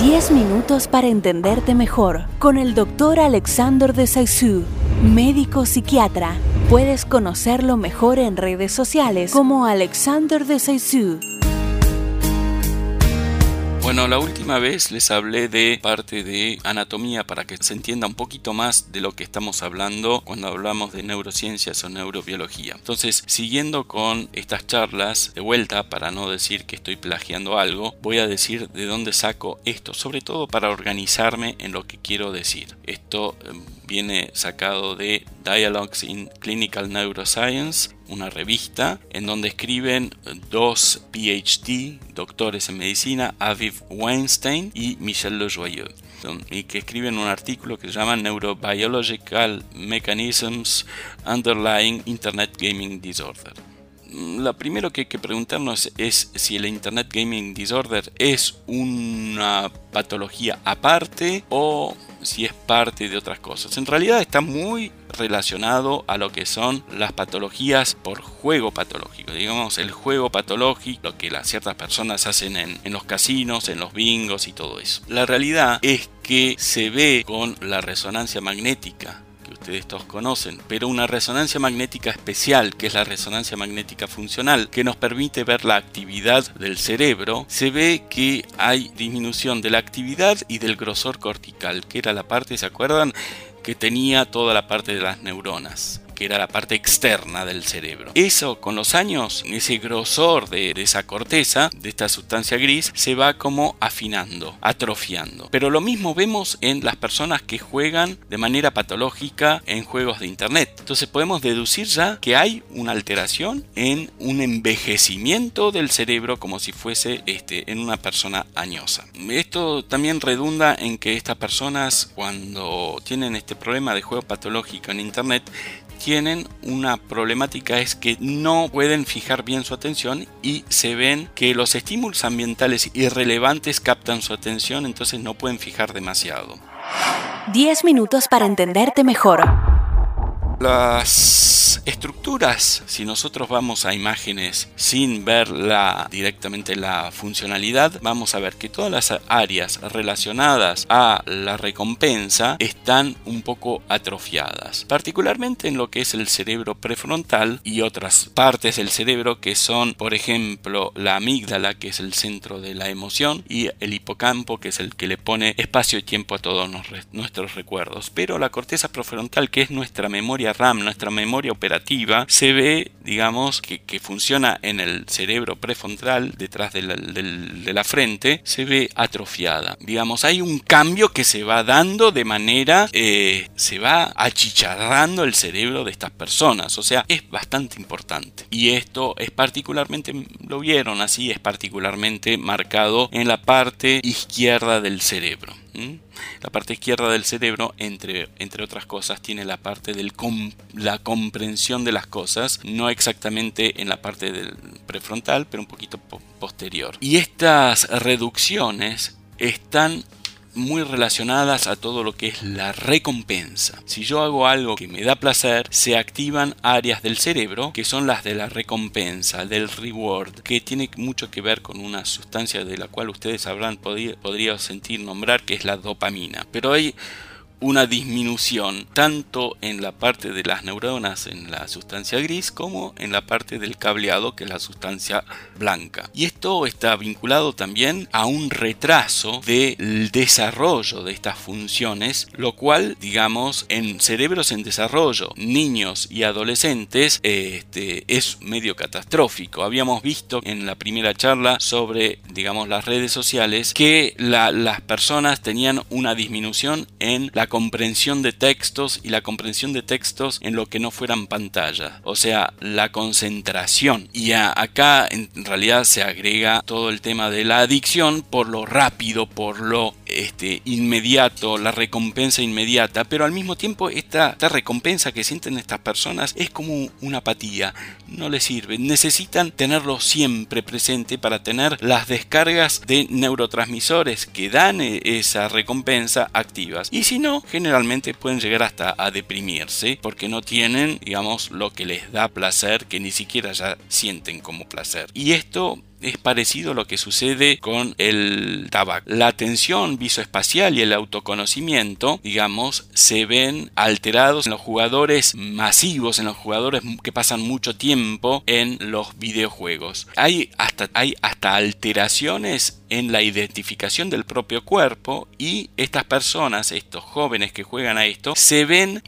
10 minutos para entenderte mejor con el doctor Alexander de Saissu, médico psiquiatra. Puedes conocerlo mejor en redes sociales como Alexander de Saissu. Bueno, la última vez les hablé de parte de anatomía para que se entienda un poquito más de lo que estamos hablando cuando hablamos de neurociencias o neurobiología. Entonces, siguiendo con estas charlas, de vuelta, para no decir que estoy plagiando algo, voy a decir de dónde saco esto, sobre todo para organizarme en lo que quiero decir. Esto em, viene sacado de Dialogues in Clinical Neuroscience, una revista en donde escriben dos PhD, doctores en medicina, Aviv Weinstein y Michel Lejoyeux y que escriben un artículo que se llama Neurobiological Mechanisms Underlying Internet Gaming Disorder. Lo primero que hay que preguntarnos es si el Internet Gaming Disorder es una patología aparte o si es parte de otras cosas. En realidad está muy relacionado a lo que son las patologías por juego patológico. Digamos, el juego patológico, lo que las ciertas personas hacen en, en los casinos, en los bingos y todo eso. La realidad es que se ve con la resonancia magnética ustedes todos conocen, pero una resonancia magnética especial, que es la resonancia magnética funcional, que nos permite ver la actividad del cerebro, se ve que hay disminución de la actividad y del grosor cortical, que era la parte, ¿se acuerdan? que tenía toda la parte de las neuronas que era la parte externa del cerebro. Eso con los años, ese grosor de, esa corteza, de esta sustancia gris, se va como afinando, atrofiando. Pero lo mismo vemos en las personas que juegan de manera patológica en juegos de internet. Entonces podemos deducir ya que hay una alteración en un envejecimiento del cerebro como si fuese este, en una persona añosa. Esto también redunda en que estas personas cuando tienen este problema de juego patológico en internet tienen una problemática es que no pueden fijar bien su atención y se ven que los estímulos ambientales irrelevantes captan su atención, entonces no pueden fijar demasiado. 10 minutos para entenderte mejor. Las estructuras, si nosotros vamos a imágenes sin ver directamente la funcionalidad, vamos a ver que todas las áreas relacionadas a la recompensa están un poco atrofiadas, particularmente en lo que es el cerebro prefrontal y otras partes del cerebro que son, por ejemplo, la amígdala, que es el centro de la emoción, y el hipocampo, que es el que le pone espacio y tiempo a todos nuestros recuerdos. Pero la corteza prefrontal, que es nuestra memoria RAM, nuestra memoria operativa, se ve, digamos, que, funciona en el cerebro prefrontal, detrás de la, frente, se ve atrofiada. Digamos, hay un cambio que se va dando de manera, eh, se va achicharrando el cerebro de estas personas. O sea, es bastante importante. Y esto es particularmente, lo vieron así, es particularmente marcado en la parte izquierda del cerebro. La parte izquierda del cerebro, entre, entre otras cosas, tiene la parte de la comprensión de las cosas, no exactamente en la parte del prefrontal, pero un poquito posterior. Y estas reducciones están muy relacionadas a todo lo que es la recompensa. Si yo hago algo que me da placer, se activan áreas del cerebro que son las de la recompensa, del reward, que tiene mucho que ver con una sustancia de la cual ustedes habrán podido sentir nombrar que es la dopamina. Pero hay una disminución tanto en la parte de las neuronas en la sustancia gris como en la parte del cableado que es la sustancia blanca. Y esto está vinculado también a un retraso del desarrollo de estas funciones, lo cual, digamos, en cerebros en desarrollo, niños y adolescentes, este, es medio catastrófico. Habíamos visto en la primera charla sobre, digamos, las redes sociales que las personas tenían una disminución en la comprensión de textos y la comprensión de textos en lo que no fueran pantalla, o sea, la concentración. Y acá en realidad se agrega todo el tema de la adicción por lo rápido, por lo este, inmediato, la recompensa inmediata, pero al mismo tiempo esta, esta recompensa que sienten estas personas es como una apatía, no les sirve, necesitan tenerlo siempre presente para tener las descargas de neurotransmisores que dan e, esa recompensa activas. Y si no, generalmente pueden llegar hasta a deprimirse porque no tienen, digamos, lo que les da placer, que ni siquiera ya sienten como placer. Y esto es parecido a lo que sucede con el tabaco. La atención visoespacial y el autoconocimiento, digamos, se ven alterados en los jugadores masivos, en los jugadores que pasan mucho tiempo en los videojuegos. Hay hasta, hay hasta alteraciones en la identificación del propio cuerpo y estas personas, estos jóvenes que juegan a esto, se ven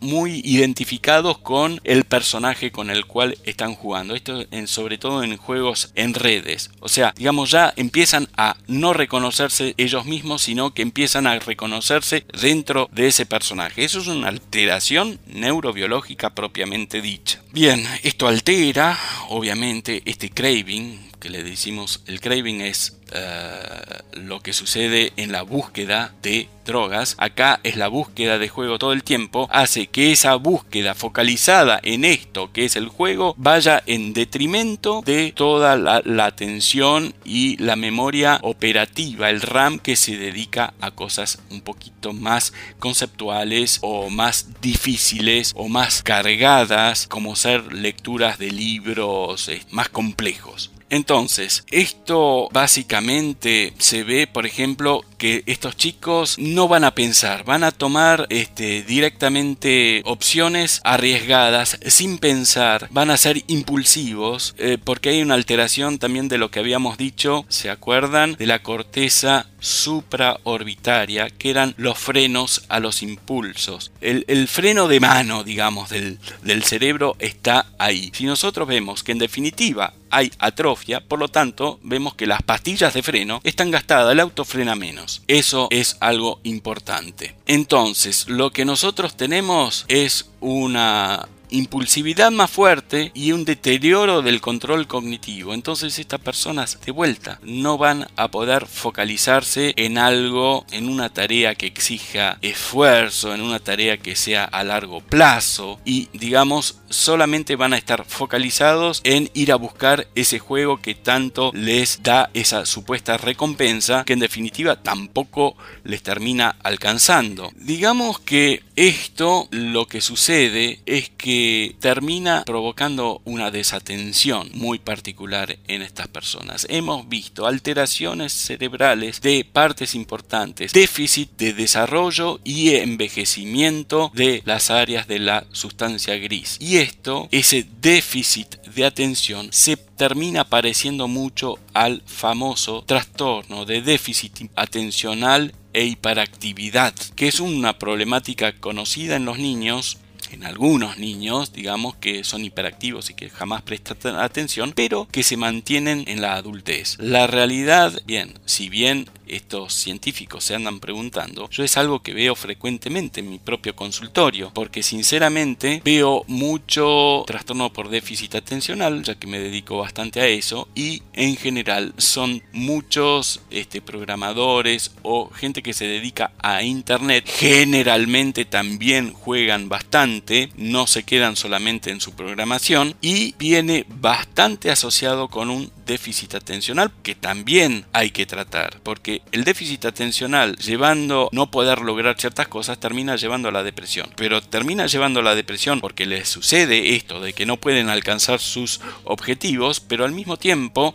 muy identificados con el personaje con el cual están jugando. Esto sobre todo en juegos en redes. O sea, digamos ya empiezan a no reconocerse ellos mismos, sino que empiezan a reconocerse dentro de ese personaje. Eso es una alteración neurobiológica propiamente dicha. Bien, esto altera, obviamente, este craving, que le decimos, el craving es eh, lo que sucede en la búsqueda de drogas, acá es la búsqueda de juego todo el tiempo, hace que esa búsqueda focalizada en esto que es el juego vaya en detrimento de toda la, atención y la memoria operativa, el RAM que se dedica a cosas un poquito más conceptuales o más difíciles o más cargadas como ser lecturas de libros eh, más complejos. Entonces, esto básicamente se ve, por ejemplo, que estos chicos no van a pensar, van a tomar este, directamente opciones arriesgadas sin pensar, van a ser impulsivos, eh, porque hay una alteración también de lo que habíamos dicho, ¿se acuerdan? De la corteza supraorbitaria, que eran los frenos a los impulsos. El, freno de mano, digamos, del, del cerebro está ahí. Si nosotros vemos que en definitiva hay atrofia, por lo tanto vemos que las pastillas de freno están gastadas, el auto frena menos. Eso es algo importante. Entonces, lo que nosotros tenemos es una impulsividad más fuerte y un deterioro del control cognitivo. Entonces estas personas de vuelta no van a poder focalizarse en algo, en una tarea que exija esfuerzo, en una tarea que sea a largo plazo y digamos solamente van a estar focalizados en ir a buscar ese juego que tanto les da esa supuesta recompensa que en definitiva tampoco les termina alcanzando. Digamos que esto lo que sucede es que termina provocando una desatención muy particular en estas personas. Hemos visto alteraciones cerebrales de partes importantes, déficit de desarrollo y envejecimiento de las áreas de la sustancia gris. Y esto, ese déficit de atención, se termina pareciendo mucho al famoso trastorno de déficit atencional e hiperactividad, que es una problemática conocida en los niños en algunos niños, digamos, que son hiperactivos y que jamás prestan atención, pero que se mantienen en la adultez. La realidad, bien, si bien estos científicos se andan preguntando, yo es algo que veo frecuentemente en mi propio consultorio, porque sinceramente veo mucho trastorno por déficit atencional, ya que me dedico bastante a eso, y en general son muchos este, programadores o gente que se dedica a Internet, generalmente también juegan bastante, no se quedan solamente en su programación, y viene bastante asociado con un déficit atencional que también hay que tratar, porque el déficit atencional llevando no poder lograr ciertas cosas termina llevando a la depresión, pero termina llevando a la depresión porque les sucede esto de que no pueden alcanzar sus objetivos, pero al mismo tiempo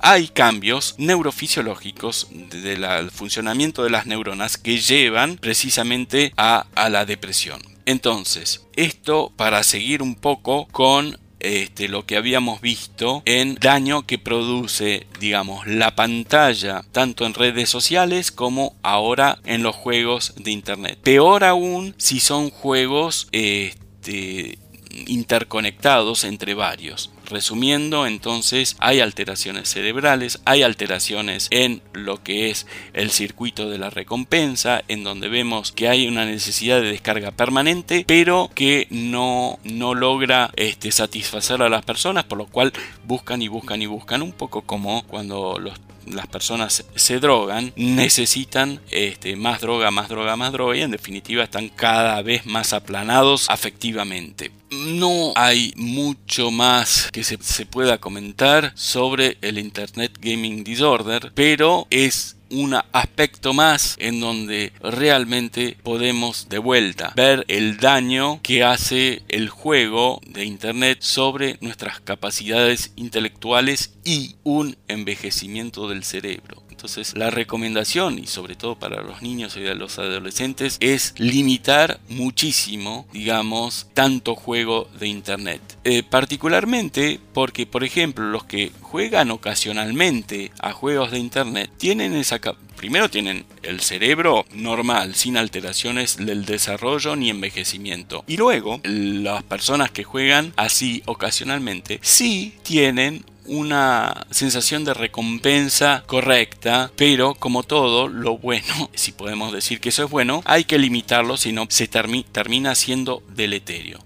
hay cambios neurofisiológicos del funcionamiento de las neuronas que llevan precisamente a, a la depresión. Entonces, esto para seguir un poco con este, lo que habíamos visto en daño que produce, digamos, la pantalla, tanto en redes sociales como ahora en los juegos de Internet. Peor aún si son juegos este, interconectados entre varios. Resumiendo, entonces hay alteraciones cerebrales, hay alteraciones en lo que es el circuito de la recompensa, en donde vemos que hay una necesidad de descarga permanente, pero que no, no logra este, satisfacer a las personas, por lo cual buscan y buscan y buscan, un poco como cuando los las personas se drogan, necesitan este, más droga, más droga, más droga y en definitiva están cada vez más aplanados afectivamente. No hay mucho más que se, se pueda comentar sobre el Internet Gaming Disorder, pero es un aspecto más en donde realmente podemos de vuelta ver el daño que hace el juego de Internet sobre nuestras capacidades intelectuales y un envejecimiento del cerebro. Entonces la recomendación, y sobre todo para los niños y los adolescentes, es limitar muchísimo, digamos, tanto juego de Internet. Eh, particularmente porque, por ejemplo, los que juegan ocasionalmente a juegos de Internet tienen esa primero tienen el cerebro normal, sin alteraciones del desarrollo ni envejecimiento. Y luego, las personas que juegan así ocasionalmente, sí tienen una sensación de recompensa correcta, pero como todo, lo bueno, si podemos decir que eso es bueno, hay que limitarlo, si no se termina siendo deleterio.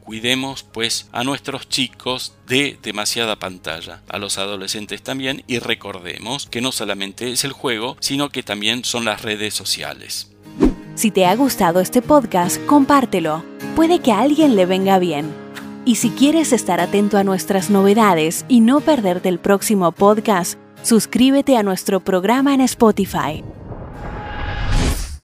Cuidemos pues a nuestros chicos de demasiada pantalla, a los adolescentes también y recordemos que no solamente es el juego, sino que también son las redes sociales. Si te ha gustado este podcast, compártelo. Puede que a alguien le venga bien. Y si quieres estar atento a nuestras novedades y no perderte el próximo podcast, suscríbete a nuestro programa en Spotify